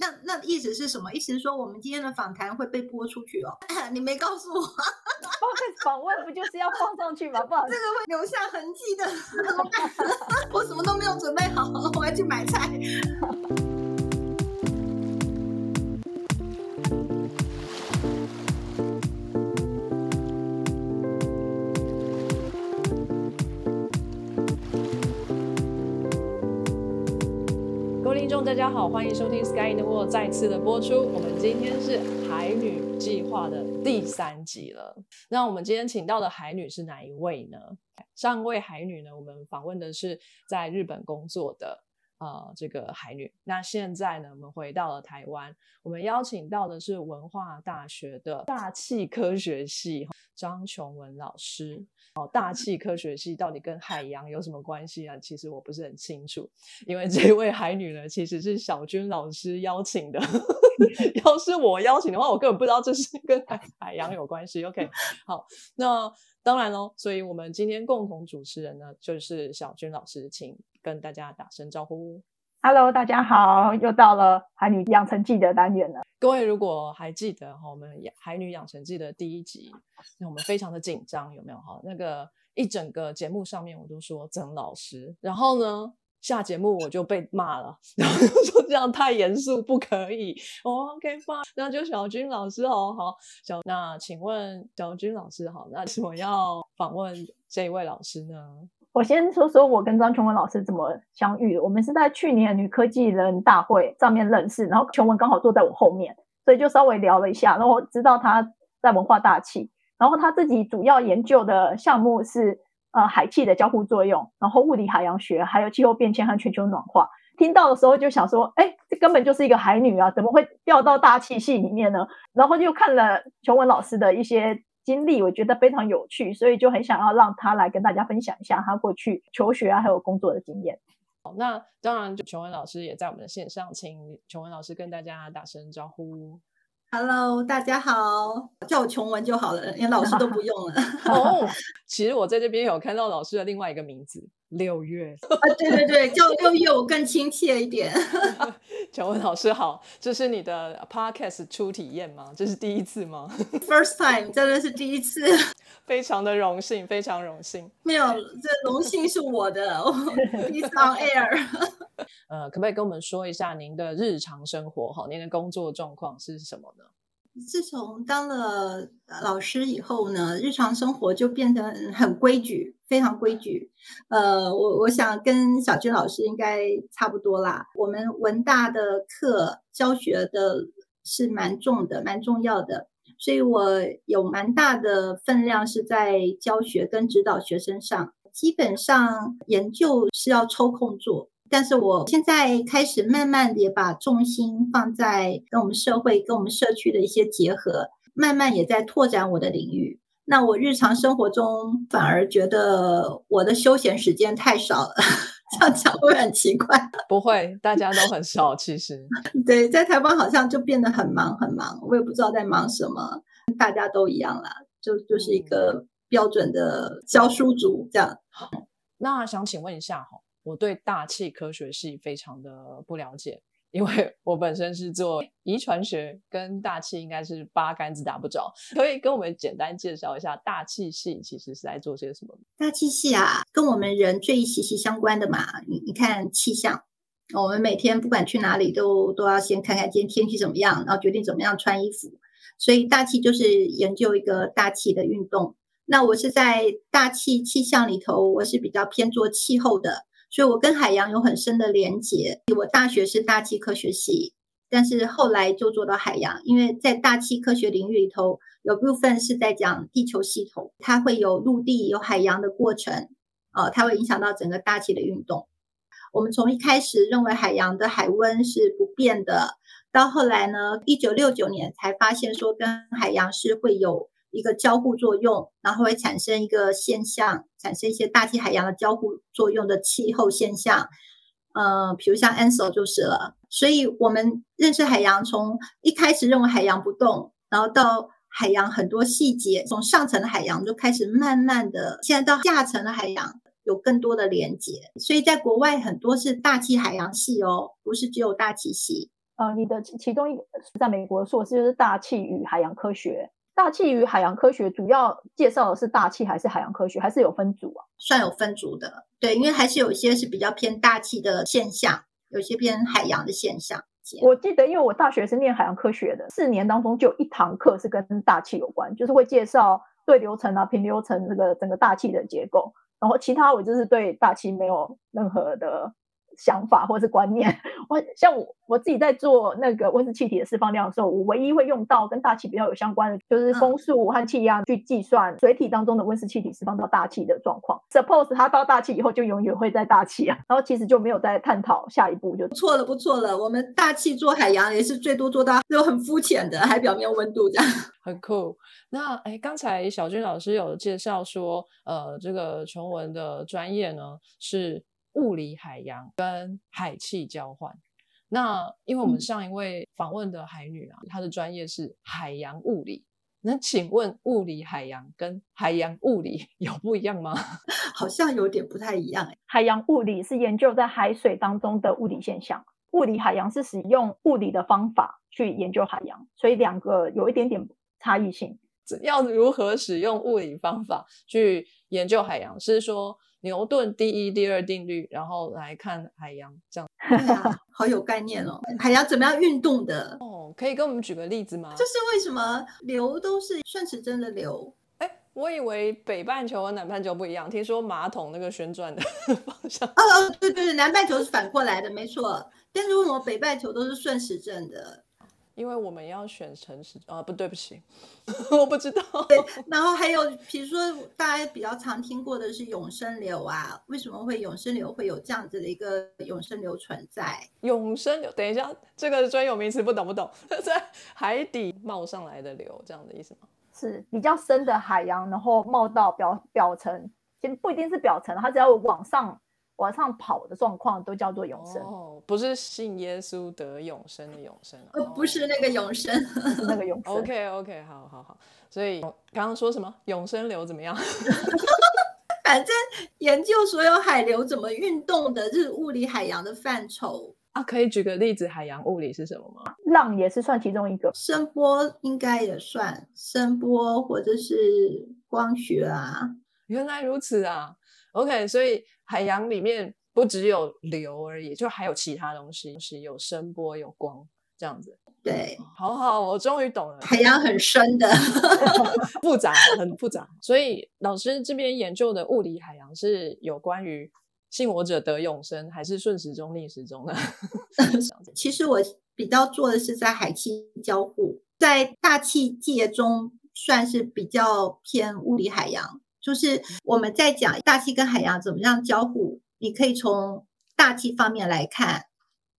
那那意思是什么？意思是说我们今天的访谈会被播出去哦？你没告诉我，访问不就是要放上去吗？不好意思，这个会留下痕迹的？我什么都没有准备好，我要去买菜。大家好，欢迎收听《Sky in the World》再次的播出。我们今天是海女计划的第三集了。那我们今天请到的海女是哪一位呢？上位海女呢？我们访问的是在日本工作的呃这个海女。那现在呢，我们回到了台湾，我们邀请到的是文化大学的大气科学系张琼文老师。哦，大气科学系到底跟海洋有什么关系啊？其实我不是很清楚，因为这位海女呢，其实是小军老师邀请的。要是我邀请的话，我根本不知道这是跟海海洋有关系。OK，好，那当然喽。所以我们今天共同主持人呢，就是小军老师，请跟大家打声招呼。Hello，大家好，又到了海女养成记的单元了。各位如果还记得哈，我们海女养成记的第一集，那我们非常的紧张，有没有哈？那个一整个节目上面我都说曾老师，然后呢下节目我就被骂了，然后说这样太严肃，不可以。，OK fine，，那就小军老师好，好小，那请问小军老师好，那我要访问这一位老师呢？我先说说我跟张琼文老师怎么相遇的。我们是在去年女科技人大会上面认识，然后琼文刚好坐在我后面，所以就稍微聊了一下。然后知道他在文化大气，然后他自己主要研究的项目是呃海气的交互作用，然后物理海洋学，还有气候变迁和全球暖化。听到的时候就想说，哎，这根本就是一个海女啊，怎么会掉到大气系里面呢？然后就看了琼文老师的一些。经历我觉得非常有趣，所以就很想要让他来跟大家分享一下他过去求学啊还有工作的经验。好，那当然，琼文老师也在我们的线上，请琼文老师跟大家打声招呼。Hello，大家好，叫我琼文就好了，连老师都不用了。哦，其实我在这边有看到老师的另外一个名字。六月啊，对对对，叫六月我更亲切一点。乔文老师好，这是你的 podcast 初体验吗？这是第一次吗？First time，真的是第一次，非常的荣幸，非常荣幸。没有，这荣幸是我的。第一次 on air。呃，可不可以跟我们说一下您的日常生活？哈，您的工作状况是什么呢？自从当了老师以后呢，日常生活就变得很规矩，非常规矩。呃，我我想跟小军老师应该差不多啦。我们文大的课教学的是蛮重的，蛮重要的，所以我有蛮大的分量是在教学跟指导学生上。基本上研究是要抽空做。但是我现在开始慢慢的把重心放在跟我们社会、跟我们社区的一些结合，慢慢也在拓展我的领域。那我日常生活中反而觉得我的休闲时间太少了，这样讲会很奇怪。不会，大家都很少。其实，对，在台湾好像就变得很忙很忙，我也不知道在忙什么，大家都一样啦，就就是一个标准的教书族这样。那想请问一下哈。我对大气科学系非常的不了解，因为我本身是做遗传学，跟大气应该是八竿子打不着。可以跟我们简单介绍一下大气系其实是在做些什么？大气系啊，跟我们人最息息相关的嘛。你你看气象，我们每天不管去哪里都都要先看看今天天气怎么样，然后决定怎么样穿衣服。所以大气就是研究一个大气的运动。那我是在大气气象里头，我是比较偏做气候的。所以我跟海洋有很深的连结。我大学是大气科学系，但是后来就做到海洋，因为在大气科学领域里头，有部分是在讲地球系统，它会有陆地、有海洋的过程，呃，它会影响到整个大气的运动。我们从一开始认为海洋的海温是不变的，到后来呢，一九六九年才发现说跟海洋是会有。一个交互作用，然后会产生一个现象，产生一些大气海洋的交互作用的气候现象。呃，比如像 Ansel 就是了。所以我们认识海洋，从一开始认为海洋不动，然后到海洋很多细节，从上层的海洋就开始慢慢的，现在到下层的海洋有更多的连接。所以在国外很多是大气海洋系哦，不是只有大气系。呃，你的其中一个在美国硕士就是大气与海洋科学。大气与海洋科学主要介绍的是大气还是海洋科学，还是有分组啊？算有分组的，对，因为还是有一些是比较偏大气的现象，有些偏海洋的现象。我记得，因为我大学是念海洋科学的，四年当中就有一堂课是跟大气有关，就是会介绍对流层啊、平流层这个整个大气的结构，然后其他我就是对大气没有任何的。想法或者是观念，我像我我自己在做那个温室气体的释放量的时候，我唯一会用到跟大气比较有相关的，就是风速和气压去计算水体当中的温室气体释放到大气的状况。Suppose 它到大气以后就永远会在大气啊，然后其实就没有再探讨下一步，就错了不错了。我们大气做海洋也是最多做到就很肤浅的海表面温度这样，很酷。那哎，刚才小军老师有介绍说，呃，这个琼文的专业呢是。物理海洋跟海气交换，那因为我们上一位访问的海女啊，她的专业是海洋物理，那请问物理海洋跟海洋物理 有不一样吗？好像有点不太一样哎。海洋物理是研究在海水当中的物理现象，物理海洋是使用物理的方法去研究海洋，所以两个有一点点差异性。要如何使用物理方法去研究海洋？是说？牛顿第一、第二定律，然后来看海洋，这样 对啊，好有概念哦。海洋怎么样运动的？哦，可以跟我们举个例子吗？就是为什么流都是顺时针的流？哎，我以为北半球和南半球不一样。听说马桶那个旋转的 方向，哦哦，对对对，南半球是反过来的，没错。但是为什么北半球都是顺时针的？因为我们要选城市啊，不对不起，我不知道。对，然后还有比如说大家比较常听过的是永生流啊，为什么会永生流会有这样子的一个永生流存在？永生流，等一下，这个专有名词不懂不懂，在海底冒上来的流，这样的意思吗？是比较深的海洋，然后冒到表表层，其实不一定是表层，它只要往上。往上跑的状况都叫做永生哦，不是信耶稣得永生的永生，呃，不是那个永生，那个永生。OK OK，好好好。所以刚刚说什么永生流怎么样？反正研究所有海流怎么运动的，就是物理海洋的范畴啊。可以举个例子，海洋物理是什么吗？浪也是算其中一个，声波应该也算，声波或者是光学啊。原来如此啊。OK，所以。海洋里面不只有流而已，就还有其他东西，是有声波、有光这样子。对，好好，我终于懂了。海洋很深的，复杂，很复杂。所以老师这边研究的物理海洋是有关于信我者得永生，还是顺时钟逆时钟呢？其实我比较做的是在海气交互，在大气界中算是比较偏物理海洋。就是我们在讲大气跟海洋怎么样交互，你可以从大气方面来看，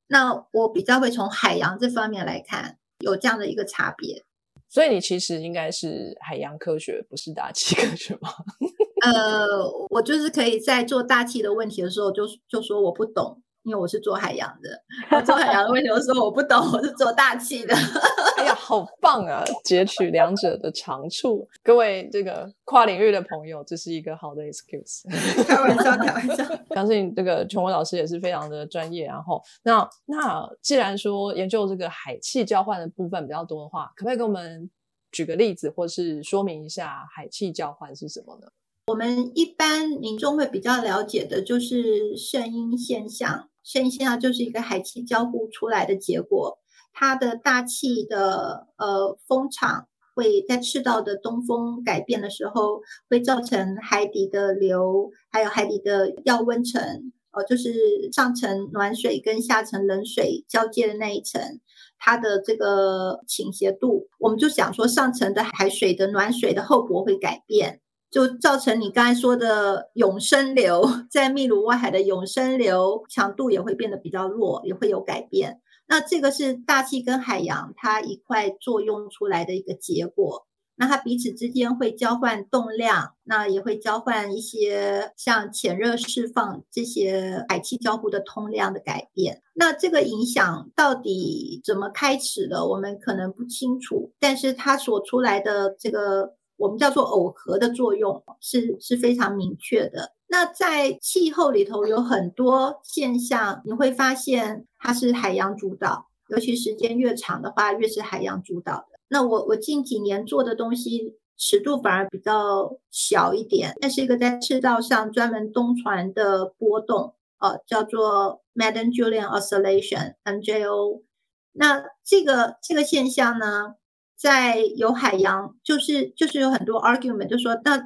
那我比较会从海洋这方面来看，有这样的一个差别。所以你其实应该是海洋科学，不是大气科学吗？呃，我就是可以在做大气的问题的时候，就就说我不懂。因为我是做海洋的，做海洋的为什么说我不懂？我是做大气的。哎呀，好棒啊！截取两者的长处，各位这个跨领域的朋友，这是一个好的 excuse。开玩笑，开玩笑。相信这个琼文老师也是非常的专业。然后，那那既然说研究这个海气交换的部分比较多的话，可不可以给我们举个例子，或是说明一下海气交换是什么呢？我们一般民众会比较了解的就是声音现象。声音现象就是一个海气交互出来的结果，它的大气的呃风场会在赤道的东风改变的时候，会造成海底的流，还有海底的药温层，呃，就是上层暖水跟下层冷水交接的那一层，它的这个倾斜度，我们就想说上层的海水的暖水的厚薄会改变。就造成你刚才说的永生流，在秘鲁外海的永生流强度也会变得比较弱，也会有改变。那这个是大气跟海洋它一块作用出来的一个结果。那它彼此之间会交换动量，那也会交换一些像潜热释放这些海气交互的通量的改变。那这个影响到底怎么开始的，我们可能不清楚。但是它所出来的这个。我们叫做耦合的作用是是非常明确的。那在气候里头有很多现象，你会发现它是海洋主导，尤其时间越长的话，越是海洋主导的。那我我近几年做的东西尺度反而比较小一点，那是一个在赤道上专门东传的波动，呃，叫做 Madden-Julian Oscillation（MJO）。那这个这个现象呢，在有海洋，就是就是有很多 argument，就说那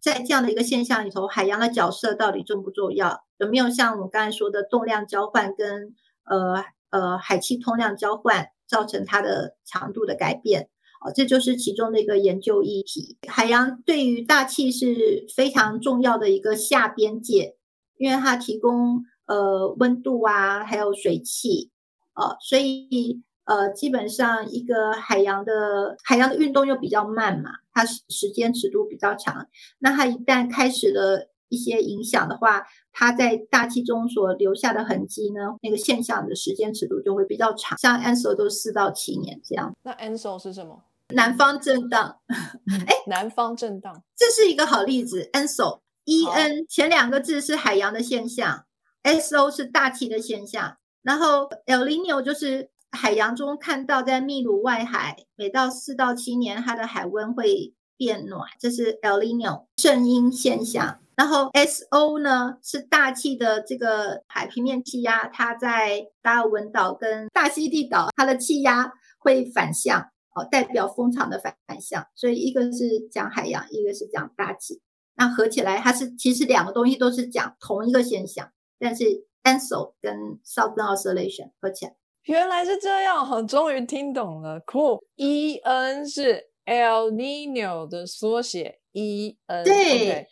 在这样的一个现象里头，海洋的角色到底重不重要？有没有像我刚才说的动量交换跟呃呃海气通量交换造成它的强度的改变？哦，这就是其中的一个研究议题。海洋对于大气是非常重要的一个下边界，因为它提供呃温度啊，还有水汽，哦，所以呃基本上一个海洋的海洋的运动又比较慢嘛，它时间尺度比较长。那它一旦开始了一些影响的话，它在大气中所留下的痕迹呢，那个现象的时间尺度就会比较长。像 Ansel 都四到七年这样。那 Ansel 是什么？南方震荡，哎，南方震荡，这是一个好例子。ENSO，E N 前两个字是海洋的现象，S O 是大气的现象，然后 El Nino 就是海洋中看到在秘鲁外海，每到四到七年它的海温会变暖，这是 El Niño 正阴现象。然后 S O 呢是大气的这个海平面气压，它在达尔文岛跟大溪地岛，它的气压会反向。哦，代表风场的反反向，所以一个是讲海洋，一个是讲大气，那合起来它是其实两个东西都是讲同一个现象，但是 Ansel 跟 Southern Oscillation 合起来，原来是这样，我终于听懂了。Cool，E N 是 El Nino 的缩写，E N 对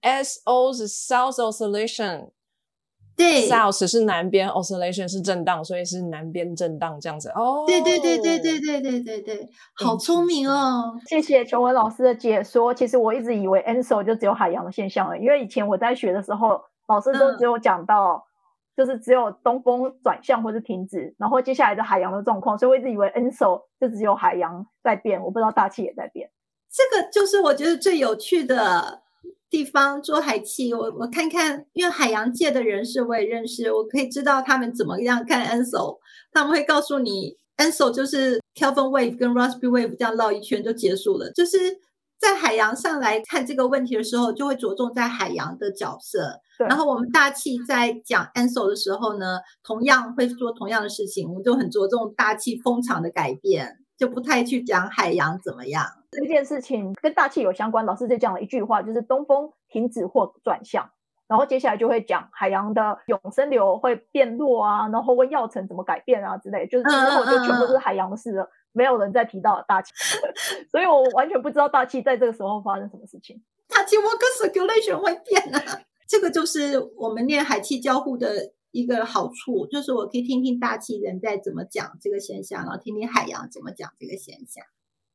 ，S O 是 South Oscillation。对，south 是南边，oscillation 是震荡，所以是南边震荡这样子。哦，对对对对对对对对对，好聪明哦！谢谢琼文老师的解说。其实我一直以为 ansel 就只有海洋的现象了，因为以前我在学的时候，老师都只有讲到，就是只有东风转向或是停止，然后接下来的海洋的状况，所以我一直以为 ENSO 就只有海洋在变，我不知道大气也在变。这个就是我觉得最有趣的。地方做海气，我我看看，因为海洋界的人士我也认识，我可以知道他们怎么样看 ENSO，他们会告诉你 ENSO 就是 Kelvin wave 跟 Rossby wave 这样绕一圈就结束了。就是在海洋上来看这个问题的时候，就会着重在海洋的角色。然后我们大气在讲 Ansel 的时候呢，同样会做同样的事情，我们就很着重大气风场的改变。就不太去讲海洋怎么样这件事情跟大气有相关。老师就讲了一句话，就是东风停止或转向，然后接下来就会讲海洋的永生流会变弱啊，然后温药层怎么改变啊之类，就是之后就全部都是海洋的事了，没有人再提到大气，所以我完全不知道大气在这个时候发生什么事情。大气 water circulation 会变啊，这个就是我们念海气交互的。一个好处就是我可以听听大气人在怎么讲这个现象，然后听听海洋怎么讲这个现象，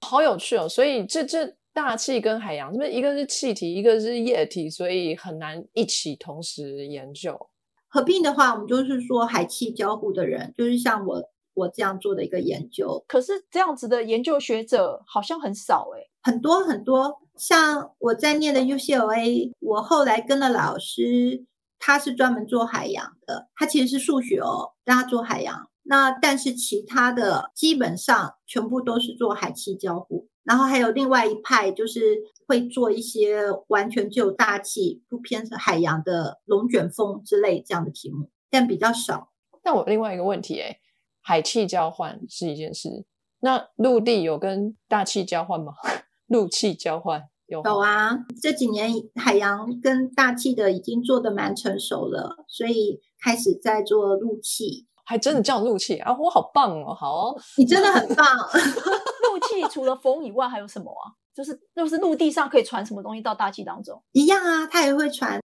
好有趣哦！所以这这大气跟海洋，这边一个是气体，一个是液体，所以很难一起同时研究。合并的话，我们就是说海气交互的人，就是像我我这样做的一个研究。可是这样子的研究学者好像很少哎，很多很多。像我在念的 UCLA，我后来跟了老师。他是专门做海洋的，他其实是数学哦，让他做海洋。那但是其他的基本上全部都是做海气交互，然后还有另外一派就是会做一些完全就大气不偏海洋的龙卷风之类这样的题目，但比较少。那我另外一个问题，哎，海气交换是一件事，那陆地有跟大气交换吗？陆气交换？有有啊，这几年海洋跟大气的已经做的蛮成熟了，所以开始在做陆气，还真的叫陆气啊！我好棒哦，好，你真的很棒。陆气除了风以外还有什么啊？就是就是陆地上可以传什么东西到大气当中？一样啊，它也会传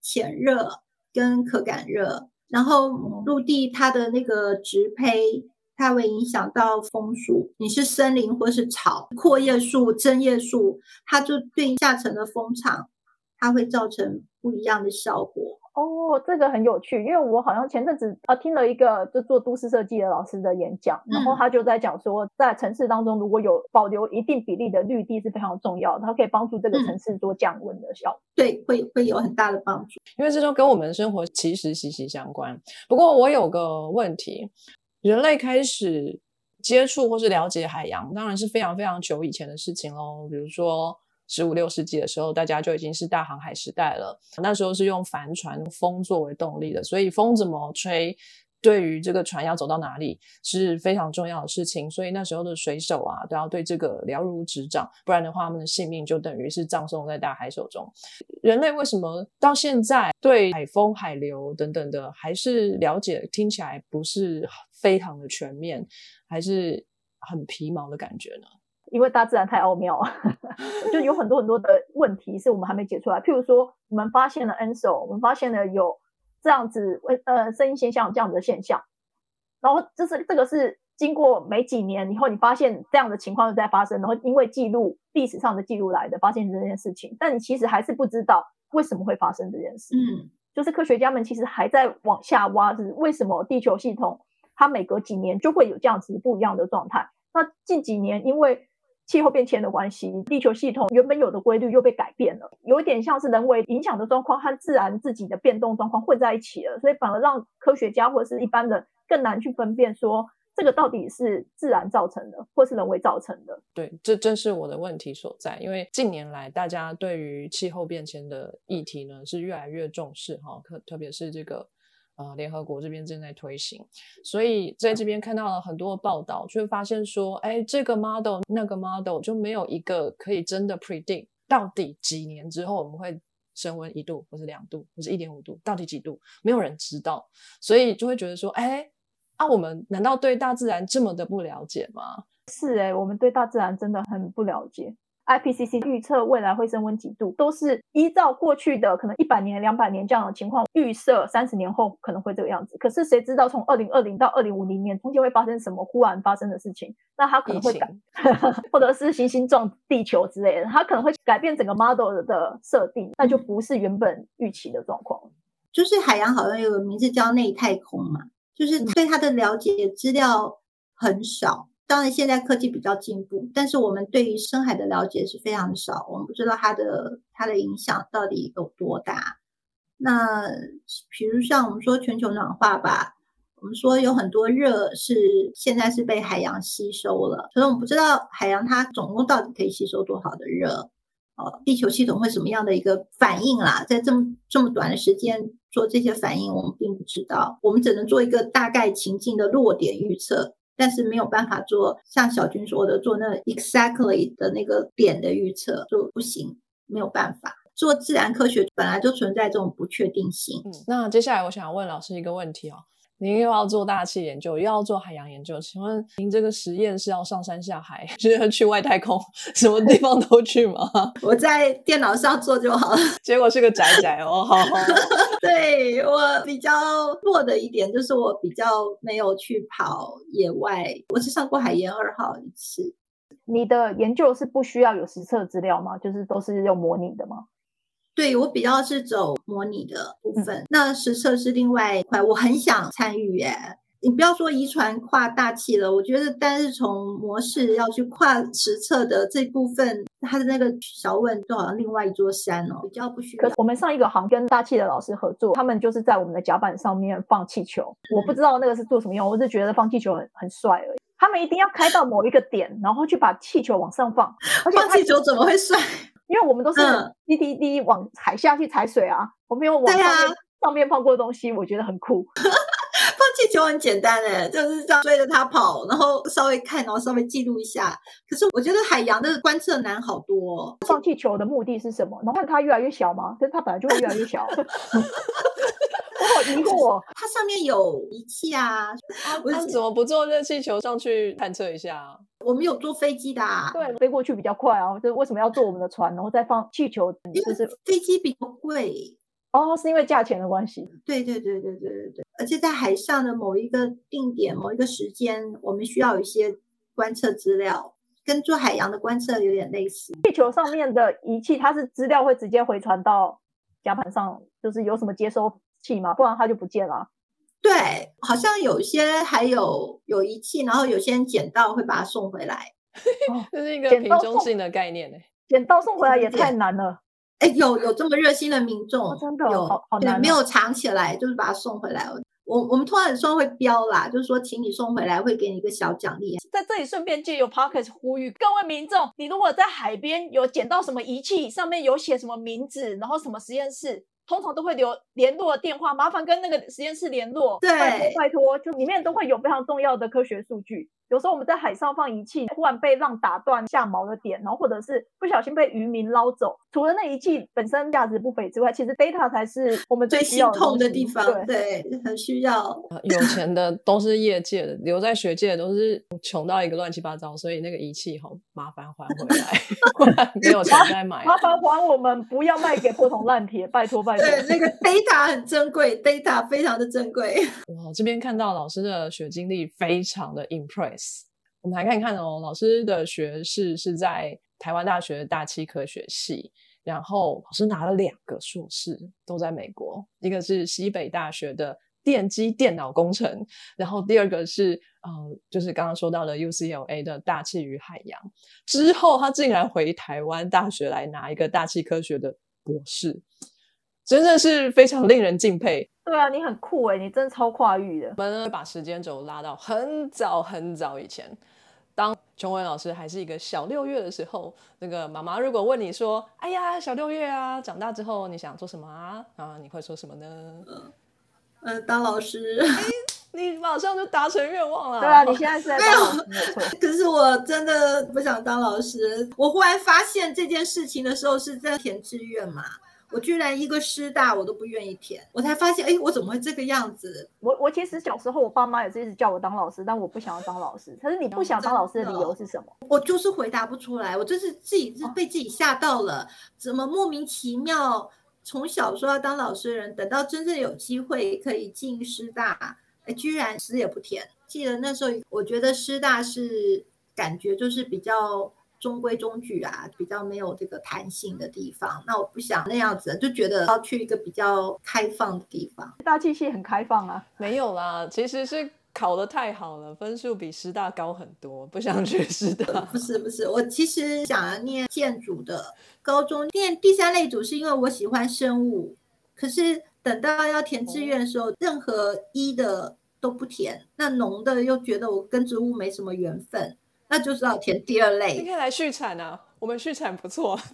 潜热跟可感热，然后陆地它的那个植胚。它会影响到风速，你是森林或是草，阔叶树、针叶树，它就对下层的风场，它会造成不一样的效果。哦，这个很有趣，因为我好像前阵子啊听了一个就做都市设计的老师的演讲，然后他就在讲说，在城市当中如果有保留一定比例的绿地是非常重要的，它可以帮助这个城市做降温的效果。对，会会有很大的帮助，因为这都跟我们的生活其实息息相关。不过我有个问题。人类开始接触或是了解海洋，当然是非常非常久以前的事情喽。比如说十五六世纪的时候，大家就已经是大航海时代了。那时候是用帆船风作为动力的，所以风怎么吹。对于这个船要走到哪里是非常重要的事情，所以那时候的水手啊都要对这个了如指掌，不然的话，他们的性命就等于是葬送在大海手中。人类为什么到现在对海风、海流等等的还是了解，听起来不是非常的全面，还是很皮毛的感觉呢？因为大自然太奥妙，就有很多很多的问题是我们还没解出来。譬如说，我们发现了 Ansel，我们发现了有。这样子，为呃，声音现象这样子的现象，然后就是这个是经过没几年以后，你发现这样的情况又在发生，然后因为记录历史上的记录来的，发现这件事情，但你其实还是不知道为什么会发生这件事。嗯，就是科学家们其实还在往下挖，是为什么地球系统它每隔几年就会有这样子不一样的状态。那近几年因为气候变迁的关系，地球系统原本有的规律又被改变了，有一点像是人为影响的状况和自然自己的变动状况混在一起了，所以反而让科学家或者是一般的更难去分辨说这个到底是自然造成的，或是人为造成的。对，这正是我的问题所在，因为近年来大家对于气候变迁的议题呢是越来越重视哈，特特别是这个。呃，联合国这边正在推行，所以在这边看到了很多报道，就会发现说，哎，这个 model 那个 model 就没有一个可以真的 predict 到底几年之后我们会升温一度，或是两度，或是一点五度，到底几度，没有人知道，所以就会觉得说，哎，啊，我们难道对大自然这么的不了解吗？是哎，我们对大自然真的很不了解。IPCC 预测未来会升温几度，都是依照过去的可能一百年、两百年这样的情况预设，三十年后可能会这个样子。可是谁知道从二零二零到二零五零年中间会发生什么忽然发生的事情？那它可能会改，或者是行星撞地球之类的，它可能会改变整个 model 的设定，那就不是原本预期的状况。就是海洋好像有个名字叫内太空嘛，就是对它的了解资料很少。当然，现在科技比较进步，但是我们对于深海的了解是非常少。我们不知道它的它的影响到底有多大。那比如像我们说全球暖化吧，我们说有很多热是现在是被海洋吸收了，所以我们不知道海洋它总共到底可以吸收多少的热。哦，地球系统会什么样的一个反应啦？在这么这么短的时间做这些反应，我们并不知道。我们只能做一个大概情境的落点预测。但是没有办法做像小军说的做那 exactly 的那个点的预测，就不行，没有办法做自然科学本来就存在这种不确定性。嗯，那接下来我想问老师一个问题哦。您又要做大气研究，又要做海洋研究，请问您这个实验是要上山下海，是要去外太空，什么地方都去吗？我在电脑上做就好了。结果是个宅宅哦，好。对我比较弱的一点就是我比较没有去跑野外，我是上过海研二号一次。你的研究是不需要有实测资料吗？就是都是用模拟的吗？对我比较是走模拟的部分，那实测是另外一块，我很想参与耶。你不要说遗传跨大气了，我觉得但是从模式要去跨实测的这部分，它的那个小问就好像另外一座山哦，比较不需要。可我们上一个行跟大气的老师合作，他们就是在我们的甲板上面放气球，我不知道那个是做什么用，我是觉得放气球很很帅而已。他们一定要开到某一个点，然后去把气球往上放，而且放气球怎么会帅？因为我们都是滴滴滴往海下去踩水啊，我没有往上面上面放过东西，我觉得很酷。放气球很简单诶，就是这样追着它跑，然后稍微看，然后稍微记录一下。可是我觉得海洋的观测难好多。放气球的目的是什么？能看它越来越小吗？可是它本来就会越来越小。我好疑惑，它上面有仪器啊，那怎么不坐热气球上去探测一下？我们有坐飞机的，对，飞过去比较快啊。就为什么要坐我们的船，然后再放气球？就是飞机比较贵哦，是因为价钱的关系。对对对对对对对，而且在海上的某一个定点、某一个时间，我们需要有一些观测资料，跟做海洋的观测有点类似。地球上面的仪器，它是资料会直接回传到甲板上，就是有什么接收。器嘛，不然它就不见了。对，好像有些还有有仪器，然后有些人捡到会把它送回来。这是一个平中性的概念呢。捡到送回来也太难了。哎，有有这么热心的民众，真的有好难，没有藏起来，就是把它送回来。我我们通常说会标啦，就是说请你送回来会给你一个小奖励。在这里顺便借由 p o c k e t 呼吁各位民众，你如果在海边有捡到什么仪器，上面有写什么名字，然后什么实验室。通常都会留联络电话，麻烦跟那个实验室联络。对，拜托拜托，就里面都会有非常重要的科学数据。有时候我们在海上放仪器，忽然被浪打断下锚的点，然后或者是不小心被渔民捞走，除了那仪器本身价值不菲之外，其实 data 才是我们最心痛的地方。对，很需要。有钱的都是业界的，留在学界的都是穷到一个乱七八糟，所以那个仪器好麻烦还回来，没有钱再买。麻烦还我们，不要卖给破铜烂铁，拜托拜托。对，那个 data 很珍贵，data 非常的珍贵。哇，这边看到老师的学经历非常的 impress。我们来看看哦，老师的学士是在台湾大学大气科学系，然后老师拿了两个硕士，都在美国，一个是西北大学的电机电脑工程，然后第二个是呃，就是刚刚说到的 UCLA 的大气与海洋。之后他竟然回台湾大学来拿一个大气科学的博士，真的是非常令人敬佩。对啊，你很酷哎，你真的超跨域的。我们把时间轴拉到很早很早以前。当琼文老师还是一个小六月的时候，那个妈妈如果问你说：“哎呀，小六月啊，长大之后你想做什么啊？”啊，你会说什么呢？嗯嗯，当老师。你马上就达成愿望了。对啊，你现在是在当老师。可是我真的不想当老师。我忽然发现这件事情的时候是在填志愿嘛。我居然一个师大我都不愿意填，我才发现，哎，我怎么会这个样子？我我其实小时候我爸妈也是一直叫我当老师，但我不想要当老师。可是你不想当老师的理由是什么？我就是回答不出来，我就是自己是被自己吓到了，怎么莫名其妙从小说要当老师的人，等到真正有机会可以进师大，哎，居然死也不填。记得那时候，我觉得师大是感觉就是比较。中规中矩啊，比较没有这个弹性的地方。那我不想那样子，就觉得要去一个比较开放的地方。大气系很开放啊，没有啦，其实是考的太好了，分数比师大高很多，不想去师大。不是不是，我其实想要念建筑的，高中念第三类组是因为我喜欢生物，可是等到要填志愿的时候，任何一的都不填，那农的又觉得我跟植物没什么缘分。那就是要填第二类，今天来续产啊，我们续产不错。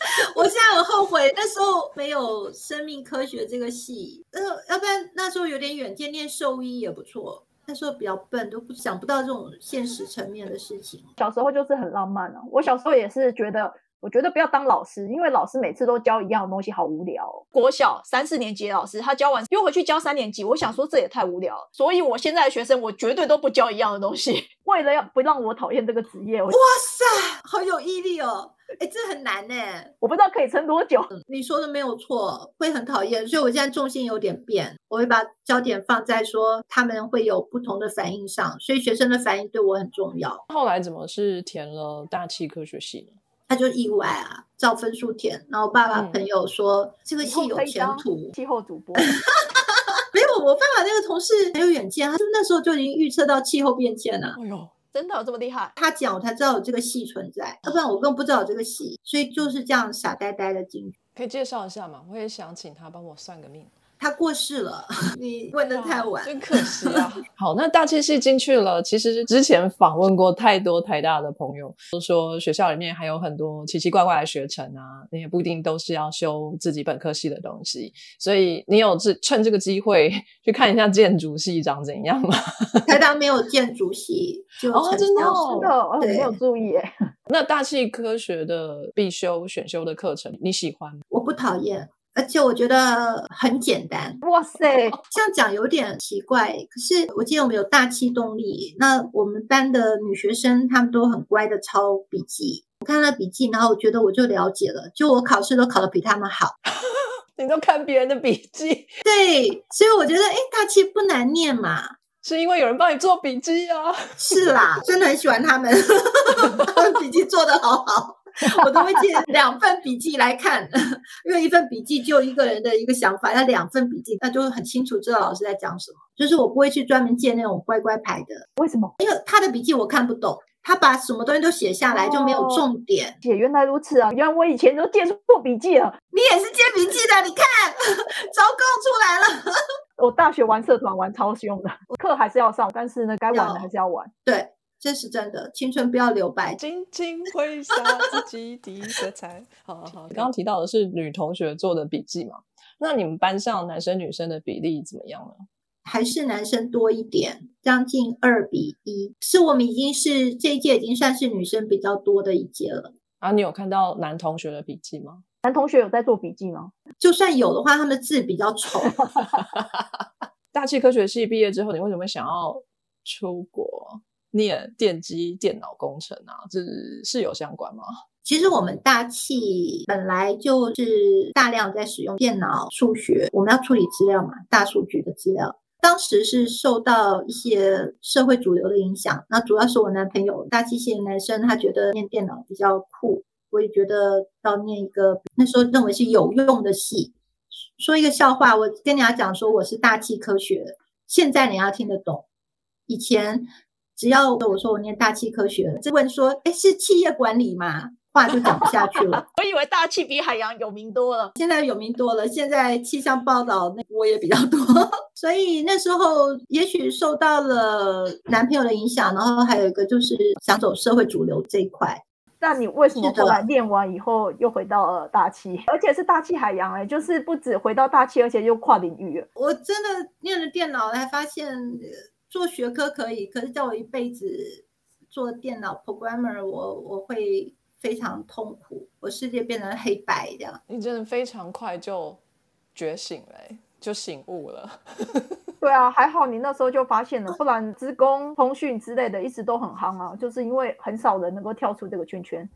我现在很后悔，那时候没有生命科学这个系，呃，要不然那时候有点远见，念兽医也不错。那时候比较笨，都不想不到这种现实层面的事情。小时候就是很浪漫啊，我小时候也是觉得。我觉得不要当老师，因为老师每次都教一样的东西，好无聊。国小三四年级的老师，他教完又回去教三年级，我想说这也太无聊。所以我现在的学生，我绝对都不教一样的东西，为了要不让我讨厌这个职业。哇塞，好有毅力哦！哎，这很难呢，我不知道可以撑多久。你说的没有错，会很讨厌，所以我现在重心有点变，我会把焦点放在说他们会有不同的反应上，所以学生的反应对我很重要。后来怎么是填了大气科学系呢？他就意外啊，照分数填。然后爸爸朋友说这个戏有前途，气候主播。没有，我爸爸那个同事很有远见，他就那时候就已经预测到气候变迁了。哎呦，真的有这么厉害？他讲我才知道有这个戏存在，要不然我根本不知道有这个戏，所以就是这样傻呆呆的进去。可以介绍一下吗？我也想请他帮我算个命。他过世了，你问的太晚，真可惜啊。好，那大气系进去了。其实之前访问过太多台大的朋友，都说学校里面还有很多奇奇怪怪的学程啊，你也不一定都是要修自己本科系的东西。所以你有这趁这个机会去看一下建筑系长怎样吗？台大没有建筑系，哦，真的，真的，我没有注意。那大气科学的必修选修的课程，你喜欢吗？我不讨厌。而且我觉得很简单，哇塞，这样讲有点奇怪。可是我记得我们有大气动力，那我们班的女学生她们都很乖的抄笔记。我看了笔记，然后我觉得我就了解了，就我考试都考得比他们好。你都看别人的笔记？对，所以我觉得，哎，大气不难念嘛，是因为有人帮你做笔记啊。是啦，真的很喜欢他们，笔记做得好好。我都会借两份笔记来看，因为一份笔记就一个人的一个想法，那两份笔记，那就很清楚知道老师在讲什么。就是我不会去专门借那种乖乖牌的，为什么？因为他的笔记我看不懂，他把什么东西都写下来就没有重点。姐，原来如此啊！原来我以前都借错笔记了。你也是借笔记的？你看，糟糕出来了。我大学玩社团玩超凶的，课还是要上，但是呢，该玩的还是要玩。对，这是真的，青春不要留白。尽情挥洒自己的色彩。好好好，刚刚提到的是女同学做的笔记嘛？那你们班上男生女生的比例怎么样呢？还是男生多一点，将近二比一。是我们已经是这一届已经算是女生比较多的一届了。啊，你有看到男同学的笔记吗？男同学有在做笔记吗？就算有的话，他们字比较丑。大气科学系毕业之后，你为什么想要出国念电机电脑工程啊？这是有相关吗？其实我们大气本来就是大量在使用电脑、数学，我们要处理资料嘛，大数据的资料。当时是受到一些社会主流的影响，那主要是我男朋友大机械男生，他觉得念电脑比较酷，我也觉得要念一个那时候认为是有用的系。说一个笑话，我跟人家讲说我是大气科学，现在你要听得懂。以前只要我说我念大气科学，就问说，哎，是企业管理吗？话就讲不下去了。我以为大气比海洋有名多了，现在有名多了。现在气象报道那我也比较多，所以那时候也许受到了男朋友的影响，然后还有一个就是想走社会主流这一块。那你为什么后来练完以后又回到了大气，而且是大气海洋？哎，就是不止回到大气，而且又跨领域。我真的练了电脑，才发现做学科可以，可是叫我一辈子做电脑 programmer，我我会。非常痛苦，我世界变成黑白这样。你真的非常快就觉醒了，就醒悟了。对啊，还好你那时候就发现了，不然职工、通讯之类的一直都很夯啊，就是因为很少人能够跳出这个圈圈。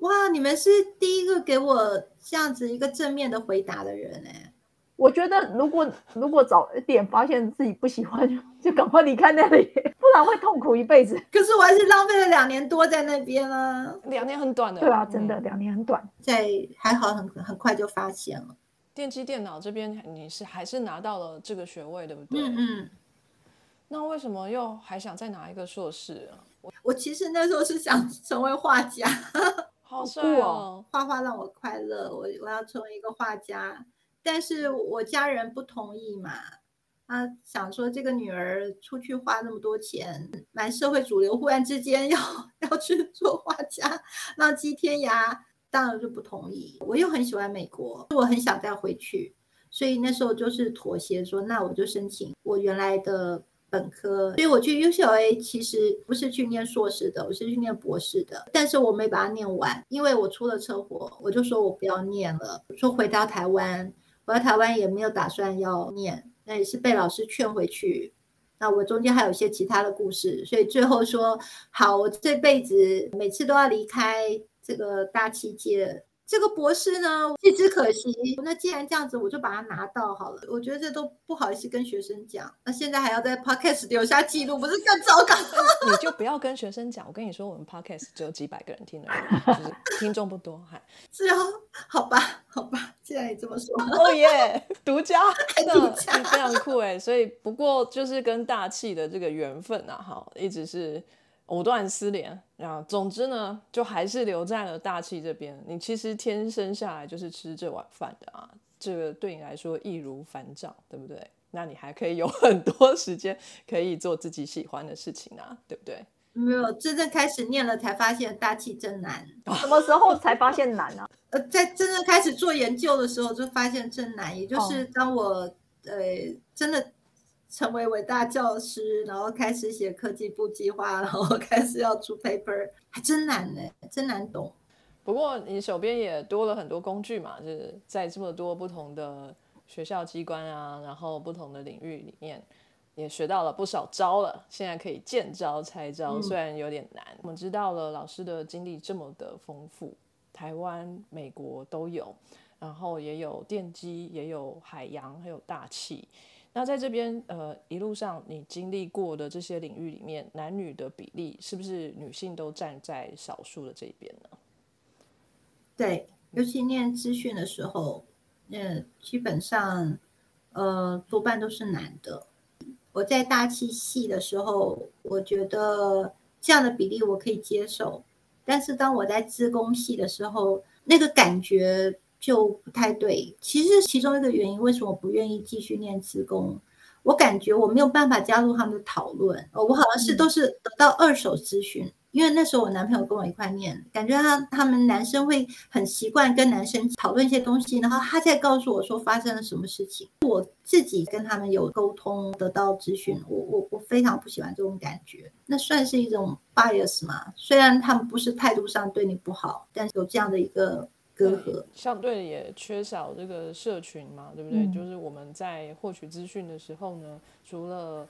哇，你们是第一个给我这样子一个正面的回答的人哎。我觉得如果如果早一点发现自己不喜欢，就就赶快离开那里，不然会痛苦一辈子。可是我还是浪费了两年多在那边啊，两年很短的。对啊，真的两年很短。在还好很很快就发现了。电机电脑这边你是还是拿到了这个学位，对不对？嗯嗯。那为什么又还想再拿一个硕士啊？我我其实那时候是想成为画家，好帅哦！画画让我快乐，我我要成为一个画家。但是我家人不同意嘛，他想说这个女儿出去花那么多钱，蛮社会主流，忽然之间要 要去做画家，浪迹天涯，当然就不同意。我又很喜欢美国，我很想再回去，所以那时候就是妥协，说那我就申请我原来的本科。所以我去 UCLA 其实不是去念硕士的，我是去念博士的，但是我没把它念完，因为我出了车祸，我就说我不要念了，说回到台湾。我在台湾也没有打算要念，那也是被老师劝回去。那我中间还有一些其他的故事，所以最后说好，我这辈子每次都要离开这个大七界。这个博士呢，弃之可惜。那既然这样子，我就把它拿到好了。我觉得这都不好意思跟学生讲。那现在还要在 podcast 留下记录，不是更糟糕？你就不要跟学生讲。我跟你说，我们 podcast 只有几百个人听而已，就是听众不多。还是哦，好吧，好吧，既然你这么说，哦耶，独家，独家，非常酷哎。所以不过就是跟大气的这个缘分啊，哈，一直是。藕断丝连，然后总之呢，就还是留在了大气这边。你其实天生下来就是吃这碗饭的啊，这个对你来说易如反掌，对不对？那你还可以有 很多时间可以做自己喜欢的事情啊，对不对？没有真正开始念了，才发现大气真难。什么时候才发现难呢？呃，在真正开始做研究的时候，就发现真难。也就是当我呃真的。成为伟大教师，然后开始写科技部计划，然后开始要出 paper，还真难呢，真难懂。不过你手边也多了很多工具嘛，就是在这么多不同的学校机关啊，然后不同的领域里面，也学到了不少招了。现在可以见招拆招，虽然有点难。我们知道了老师的经历这么的丰富，台湾、美国都有，然后也有电机，也有海洋，还有大气。那在这边，呃，一路上你经历过的这些领域里面，男女的比例是不是女性都站在少数的这一边呢？对，尤其念资讯的时候，那基本上，呃，多半都是男的。我在大气系的时候，我觉得这样的比例我可以接受，但是当我在资工系的时候，那个感觉。就不太对。其实其中一个原因，为什么不愿意继续念职工？我感觉我没有办法加入他们的讨论，哦我好像是都是得到二手资讯。因为那时候我男朋友跟我一块念，感觉他他们男生会很习惯跟男生讨论一些东西，然后他再告诉我说发生了什么事情。我自己跟他们有沟通，得到咨询，我我我非常不喜欢这种感觉。那算是一种 bias 嘛？虽然他们不是态度上对你不好，但是有这样的一个隔阂，相对也缺少这个社群嘛，对不对？就是我们在获取资讯的时候呢，除了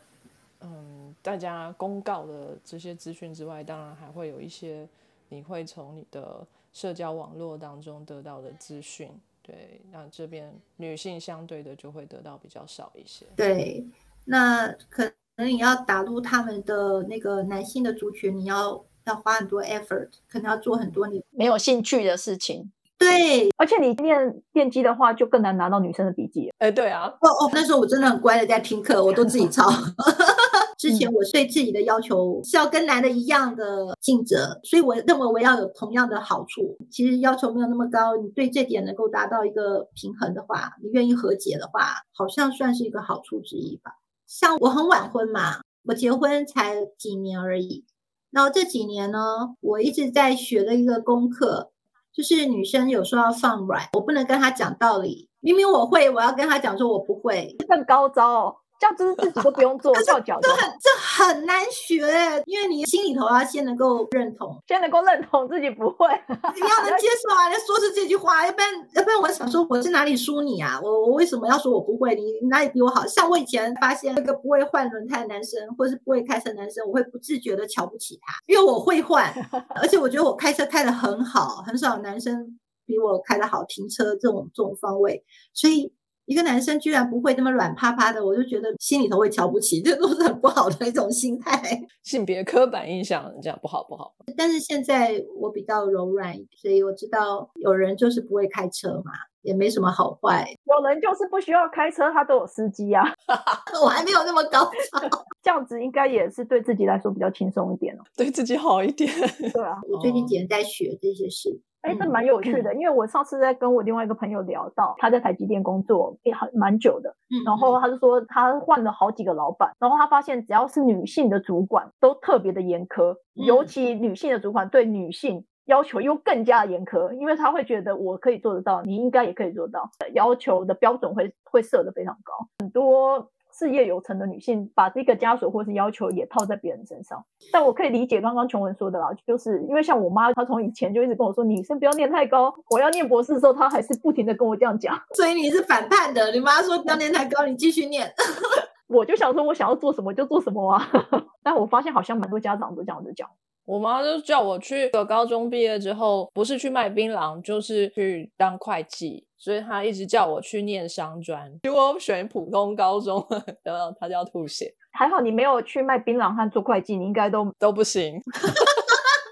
嗯，大家公告的这些资讯之外，当然还会有一些你会从你的社交网络当中得到的资讯。对，那这边女性相对的就会得到比较少一些。对，那可能你要打入他们的那个男性的族群，你要要花很多 effort，可能要做很多你没有兴趣的事情。对，而且你念电机的话，就更难拿到女生的笔记。哎，对啊，哦哦，那时候我真的很乖的在听课，我都自己抄。之前我对自己的要求是要跟男的一样的尽责，所以我认为我要有同样的好处。其实要求没有那么高，你对这点能够达到一个平衡的话，你愿意和解的话，好像算是一个好处之一吧。像我很晚婚嘛，我结婚才几年而已。然后这几年呢，我一直在学的一个功课，就是女生有时候要放软，我不能跟她讲道理，明明我会，我要跟她讲说我不会，更高招。这样子自己都不用做，跳脚这很这很难学，因为你心里头要先能够认同，先能够认同自己不会，你要能接受啊，要说出这句话，要不然要不然我想说我是哪里输你啊？我我为什么要说我不会？你哪里比我好？像我以前发现那个不会换轮胎的男生，或是不会开车男生，我会不自觉的瞧不起他，因为我会换，而且我觉得我开车开的很好，很少男生比我开的好，停车这种这种方位，所以。一个男生居然不会那么软趴趴的，我就觉得心里头会瞧不起，这都是很不好的一种心态。性别刻板印象这样不好不好。但是现在我比较柔软，所以我知道有人就是不会开车嘛，也没什么好坏。有人就是不需要开车，他都有司机啊。我还没有那么高超，这样子应该也是对自己来说比较轻松一点哦，对自己好一点。对啊，我最近几年在学这些事。哎，这蛮有趣的，因为我上次在跟我另外一个朋友聊到，他在台积电工作也很蛮久的，嗯，然后他就说他换了好几个老板，然后他发现只要是女性的主管都特别的严苛，尤其女性的主管对女性要求又更加严苛，因为他会觉得我可以做得到，你应该也可以做到，要求的标准会会设得非常高，很多。事业有成的女性把这个枷锁或是要求也套在别人身上，但我可以理解刚刚琼文说的啦，就是因为像我妈，她从以前就一直跟我说，女生不要念太高。我要念博士的时候，她还是不停的跟我这样讲。所以你是反叛的，你妈说不要念太高，你继续念。我就想说，我想要做什么就做什么啊。但我发现好像蛮多家长都这样子讲。我妈就叫我去，高中毕业之后不是去卖槟榔，就是去当会计。所以她一直叫我去念商专，结果我选普通高中，然后她就要吐血。还好你没有去卖槟榔和做会计，你应该都都不行。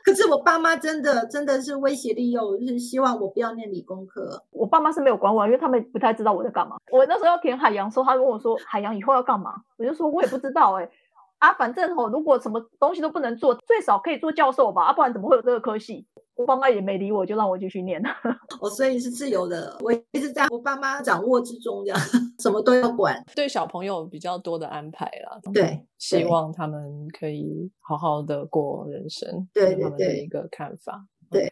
可是我爸妈真的真的是威胁利诱，就是希望我不要念理工科。我爸妈是没有管我，因为他们不太知道我在干嘛。我那时候要填海洋时候，他跟我说海洋以后要干嘛，我就说我也不知道哎。啊，反正哦，如果什么东西都不能做，最少可以做教授吧，啊，不然怎么会有这个科系？我爸妈也没理我，就让我继续念。我 所以是自由的，我一直在我爸妈掌握之中，这样 什么都要管，对小朋友比较多的安排啦。对，希望他们可以好好的过人生，对他们的一个看法。对，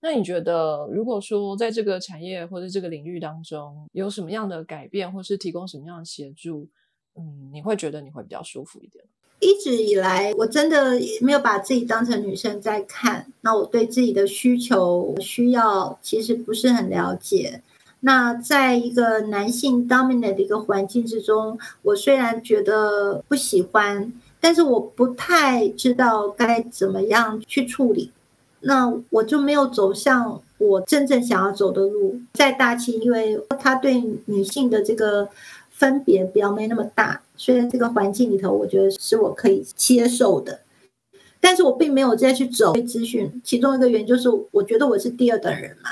那你觉得，如果说在这个产业或者这个领域当中有什么样的改变，或是提供什么样的协助？嗯，你会觉得你会比较舒服一点。一直以来，我真的没有把自己当成女生在看。那我对自己的需求、需要其实不是很了解。那在一个男性 dominant 的一个环境之中，我虽然觉得不喜欢，但是我不太知道该怎么样去处理。那我就没有走向我真正想要走的路。在大气，因为他对女性的这个。分别不要没那么大，虽然这个环境里头，我觉得是我可以接受的，但是我并没有再去走资讯。其中一个原因就是，我觉得我是第二等人嘛。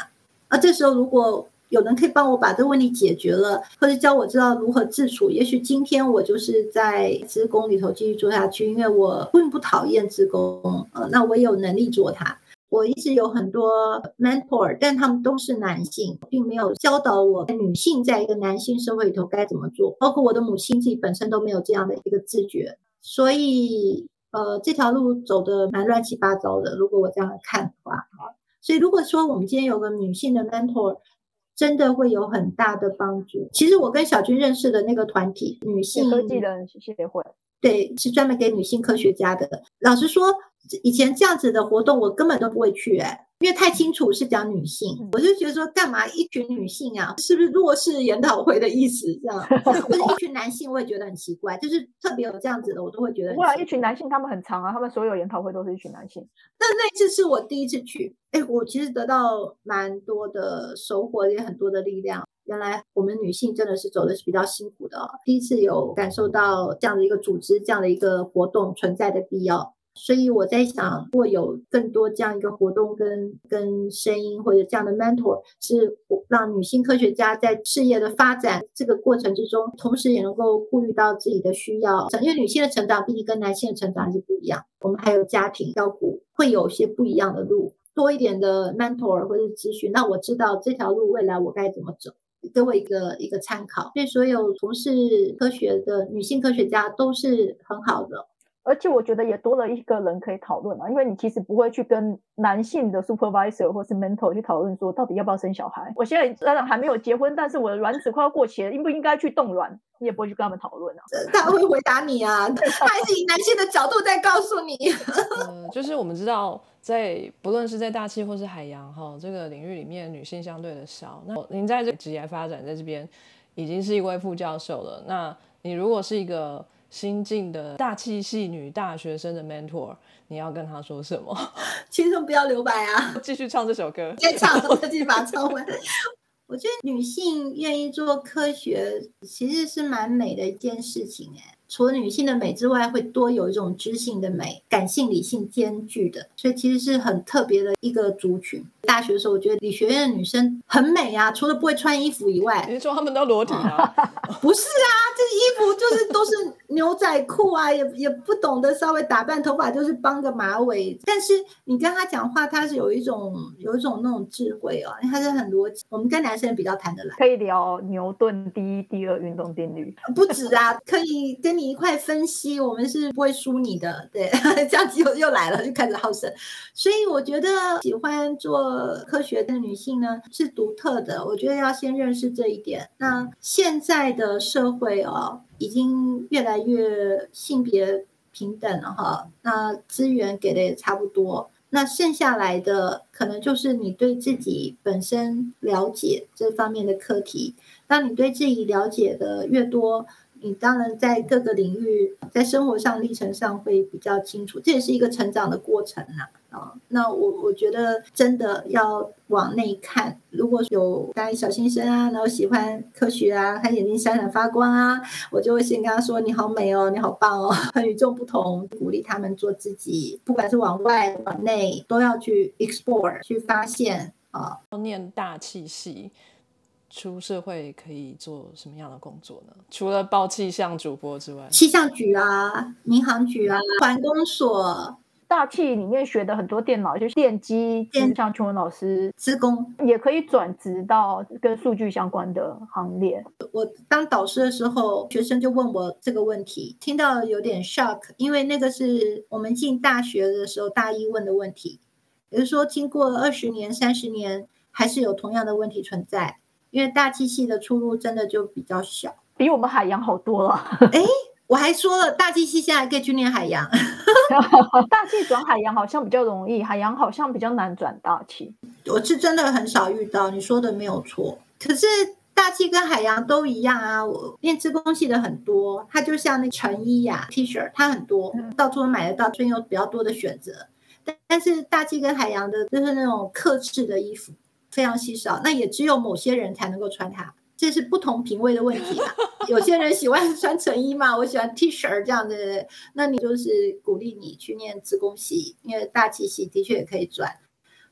啊，这时候如果有人可以帮我把这个问题解决了，或者教我知道如何自处，也许今天我就是在职工里头继续做下去，因为我并不讨厌职工，呃，那我也有能力做它。我一直有很多 mentor，但他们都是男性，并没有教导我女性在一个男性社会里头该怎么做。包括我的母亲自己本身都没有这样的一个自觉，所以呃，这条路走的蛮乱七八糟的。如果我这样看的话，啊，所以如果说我们今天有个女性的 mentor，真的会有很大的帮助。其实我跟小军认识的那个团体，女性科技人协会。对，是专门给女性科学家的。老实说，以前这样子的活动我根本都不会去，哎，因为太清楚是讲女性，我就觉得说干嘛一群女性啊，是不是弱势研讨会的意思？这样，或者一群男性，我也觉得很奇怪，就是特别有这样子的，我都会觉得。哇，一群男性他们很长啊，他们所有研讨会都是一群男性。那那次是我第一次去，哎，我其实得到蛮多的收获，也很多的力量。原来我们女性真的是走的是比较辛苦的，第一次有感受到这样的一个组织、这样的一个活动存在的必要。所以我在想，如果有更多这样一个活动跟跟声音，或者这样的 mentor，是让女性科学家在事业的发展这个过程之中，同时也能够顾虑到自己的需要。因为女性的成长毕竟跟男性的成长还是不一样，我们还有家庭照顾，会有些不一样的路。多一点的 mentor 或者咨询，那我知道这条路未来我该怎么走。给我一个一个参考，对所有从事科学的女性科学家都是很好的。而且我觉得也多了一个人可以讨论啊，因为你其实不会去跟男性的 supervisor 或是 mentor 去讨论说到底要不要生小孩。我现在虽然还没有结婚，但是我的卵子快要过期了，应不应该去冻卵？你也不会去跟他们讨论啊。他会回答你啊，他还是以男性的角度在告诉你。嗯，就是我们知道，在不论是在大气或是海洋哈这个领域里面，女性相对的少。那您在这职业发展在这边已经是一位副教授了。那你如果是一个新进的大气系女大学生的 mentor，你要跟她说什么？轻松不要留白啊！继续唱这首歌，再唱，我继续把它唱完。我觉得女性愿意做科学，其实是蛮美的一件事情哎。除了女性的美之外，会多有一种知性的美，感性理性兼具的，所以其实是很特别的一个族群。大学的时候，我觉得理学院的女生很美啊，除了不会穿衣服以外。你说她们都裸体啊？不是啊，这衣服就是都是牛仔裤啊，也也不懂得稍微打扮头发，就是绑个马尾。但是你跟他讲话，他是有一种有一种那种智慧哦，他是很逻辑。我们跟男生比较谈得来，可以聊牛顿第一、第二运动定律，不止啊，可以跟你一块分析，我们是不会输你的。对，这样子又又来了，就开始好胜。所以我觉得喜欢做。科学的女性呢是独特的，我觉得要先认识这一点。那现在的社会哦，已经越来越性别平等了哈，那资源给的也差不多，那剩下来的可能就是你对自己本身了解这方面的课题。当你对自己了解的越多，你当然在各个领域，在生活上历程上会比较清楚，这也是一个成长的过程呐。啊，那我我觉得真的要往内看。如果有当小新生啊，然后喜欢科学啊，他眼睛闪闪发光啊，我就会先跟他说：“你好美哦，你好棒哦，很与众不同。”鼓励他们做自己，不管是往外往内，都要去 explore，去发现啊。念大气系，出社会可以做什么样的工作呢？除了报气象主播之外，气象局啊，民航局啊，环工所。大气里面学的很多电脑，就是电机，像琼文老师，职工也可以转职到跟数据相关的行列。我当导师的时候，学生就问我这个问题，听到有点 shock，因为那个是我们进大学的时候大一问的问题，也就是说，经过二十年、三十年，还是有同样的问题存在。因为大气系的出路真的就比较小，比我们海洋好多了。哎。我还说了，大气系现在可以去念海洋。大气转海洋好像比较容易，海洋好像比较难转大气。我是真的很少遇到，你说的没有错。可是大气跟海洋都一样啊，我念自工系的很多，它就像那成衣呀、T 恤，它很多，到处都买得到，所以有比较多的选择。但但是大气跟海洋的，就是那种克制的衣服，非常稀少，那也只有某些人才能够穿它。这是不同品味的问题啊。有些人喜欢 穿成衣嘛，我喜欢 T 恤这样的，那你就是鼓励你去念自工系，因为大气系的确也可以转。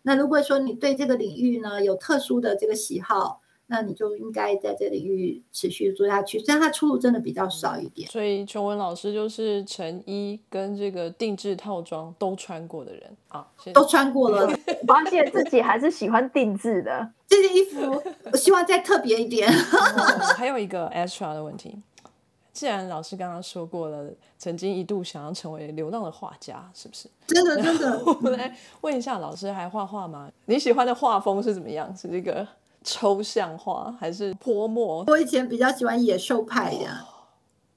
那如果说你对这个领域呢有特殊的这个喜好，那你就应该在这领域持续做下去。虽然它出路真的比较少一点，所以琼文老师就是成衣跟这个定制套装都穿过的人啊，都穿过了，发现自己还是喜欢定制的这件衣服，我希望再特别一点。还有一个 extra 的问题。既然老师刚刚说过了，曾经一度想要成为流浪的画家，是不是？真的真的。我们来问一下老师，还画画吗？你喜欢的画风是怎么样？是这个抽象画还是泼墨？我以前比较喜欢野兽派的，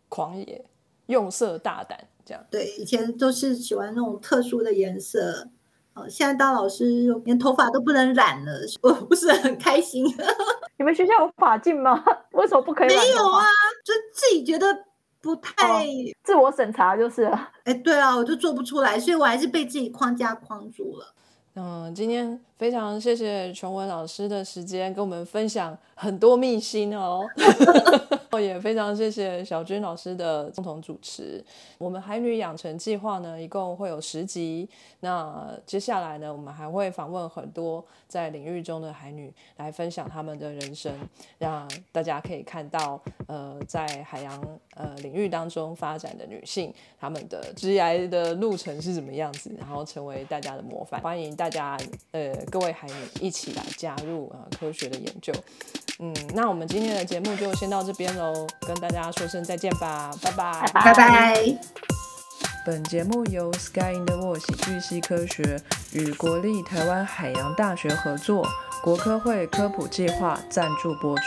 狂野、用色大胆这样。对，以前都是喜欢那种特殊的颜色。哦，现在当老师连头发都不能染了，我不是很开心。你们学校有法镜吗？为什么不可以？没有啊，就自己觉得不太自我审查就是。哎，对啊，我就做不出来，所以我还是被自己框架框住了。嗯，今天非常谢谢琼文老师的时间，跟我们分享很多秘辛哦。也非常谢谢小军老师的共同主持。我们海女养成计划呢，一共会有十集。那接下来呢，我们还会访问很多在领域中的海女，来分享他们的人生，让大家可以看到，呃，在海洋呃领域当中发展的女性，她们的职业的路程是怎么样子，然后成为大家的模范。欢迎大家，呃，各位海女一起来加入啊科学的研究。嗯，那我们今天的节目就先到这边喽，跟大家说声再见吧，拜拜，拜拜。本节目由 Sky in the World 喜剧系科学与国立台湾海洋大学合作，国科会科普计划赞助播出。